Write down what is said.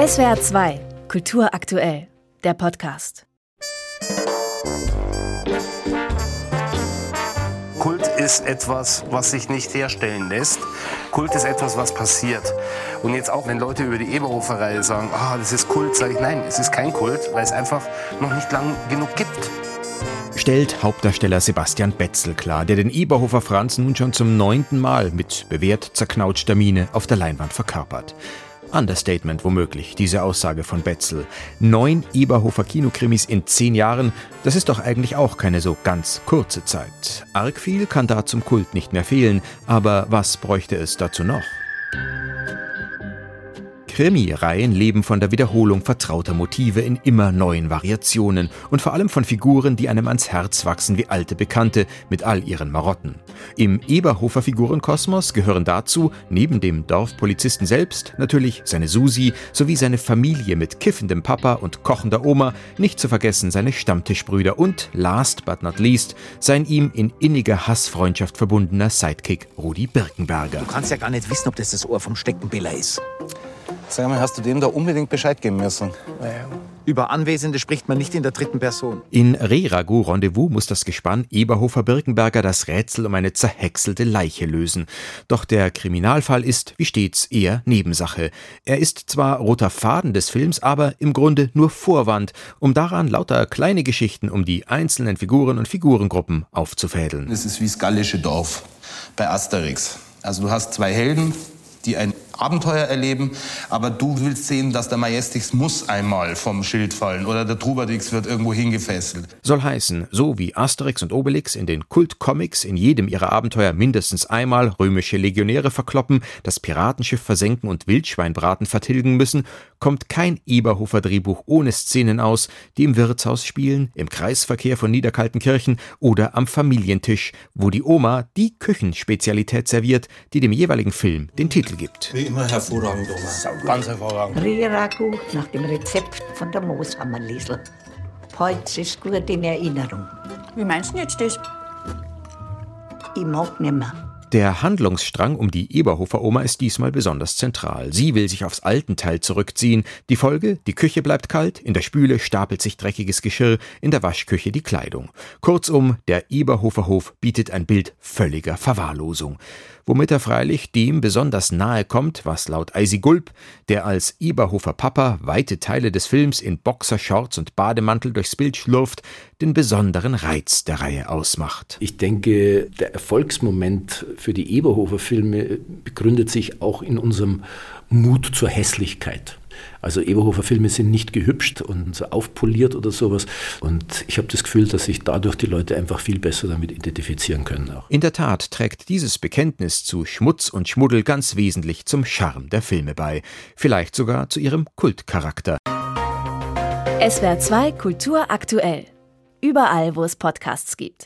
SWR 2, Kultur aktuell, der Podcast. Kult ist etwas, was sich nicht herstellen lässt. Kult ist etwas, was passiert. Und jetzt auch, wenn Leute über die Eberhofer-Reihe sagen, ah, das ist Kult, sage ich, nein, es ist kein Kult, weil es einfach noch nicht lang genug gibt stellt Hauptdarsteller Sebastian Betzel klar, der den Eberhofer Franz nun schon zum neunten Mal mit bewährt zerknautschter Miene auf der Leinwand verkörpert. Understatement womöglich, diese Aussage von Betzel. Neun Eberhofer Kinokrimis in zehn Jahren, das ist doch eigentlich auch keine so ganz kurze Zeit. Arg viel kann da zum Kult nicht mehr fehlen, aber was bräuchte es dazu noch? Krimi-Reihen leben von der Wiederholung vertrauter Motive in immer neuen Variationen und vor allem von Figuren, die einem ans Herz wachsen wie alte Bekannte mit all ihren Marotten. Im Eberhofer Figurenkosmos gehören dazu, neben dem Dorfpolizisten selbst, natürlich seine Susi sowie seine Familie mit kiffendem Papa und kochender Oma, nicht zu vergessen seine Stammtischbrüder und, last but not least, sein ihm in inniger Hassfreundschaft verbundener Sidekick Rudi Birkenberger. Du kannst ja gar nicht wissen, ob das das Ohr vom Steckenbiller ist. Sag mal, hast du dem da unbedingt Bescheid geben müssen? Über Anwesende spricht man nicht in der dritten Person. In Reragu Rendezvous muss das Gespann Eberhofer-Birkenberger das Rätsel um eine zerhäckselte Leiche lösen. Doch der Kriminalfall ist, wie stets, eher Nebensache. Er ist zwar roter Faden des Films, aber im Grunde nur Vorwand, um daran lauter kleine Geschichten um die einzelnen Figuren und Figurengruppen aufzufädeln. Es ist wie das gallische Dorf bei Asterix. Also du hast zwei Helden, die ein Abenteuer erleben, aber du willst sehen, dass der Majestix muss einmal vom Schild fallen oder der Trubadix wird irgendwo hingefesselt. Soll heißen, so wie Asterix und Obelix in den Kultcomics in jedem ihrer Abenteuer mindestens einmal römische Legionäre verkloppen, das Piratenschiff versenken und Wildschweinbraten vertilgen müssen, kommt kein Eberhofer Drehbuch ohne Szenen aus, die im Wirtshaus spielen, im Kreisverkehr von Niederkaltenkirchen oder am Familientisch, wo die Oma die Küchenspezialität serviert, die dem jeweiligen Film den Titel gibt. Wie immer hervorragend, Oma. Ganz hervorragend. Riragu nach dem Rezept von der Mooshammerliesel. Heute ist gut in Erinnerung. Wie meinst du jetzt das? Ich mag nimmer. Der Handlungsstrang um die Eberhofer-Oma ist diesmal besonders zentral. Sie will sich aufs Altenteil zurückziehen. Die Folge, die Küche bleibt kalt, in der Spüle stapelt sich dreckiges Geschirr, in der Waschküche die Kleidung. Kurzum, der Eberhofer Hof bietet ein Bild völliger Verwahrlosung womit er freilich dem besonders nahe kommt, was laut Eisi Gulp, der als Eberhofer Papa weite Teile des Films in Boxershorts und Bademantel durchs Bild schlurft, den besonderen Reiz der Reihe ausmacht. Ich denke, der Erfolgsmoment für die Eberhofer Filme begründet sich auch in unserem Mut zur Hässlichkeit. Also Eberhofer Filme sind nicht gehübscht und so aufpoliert oder sowas. Und ich habe das Gefühl, dass sich dadurch die Leute einfach viel besser damit identifizieren können. Auch. In der Tat trägt dieses Bekenntnis zu Schmutz und Schmuddel ganz wesentlich zum Charme der Filme bei. Vielleicht sogar zu ihrem Kultcharakter. SWR 2 Kultur aktuell. Überall, wo es Podcasts gibt.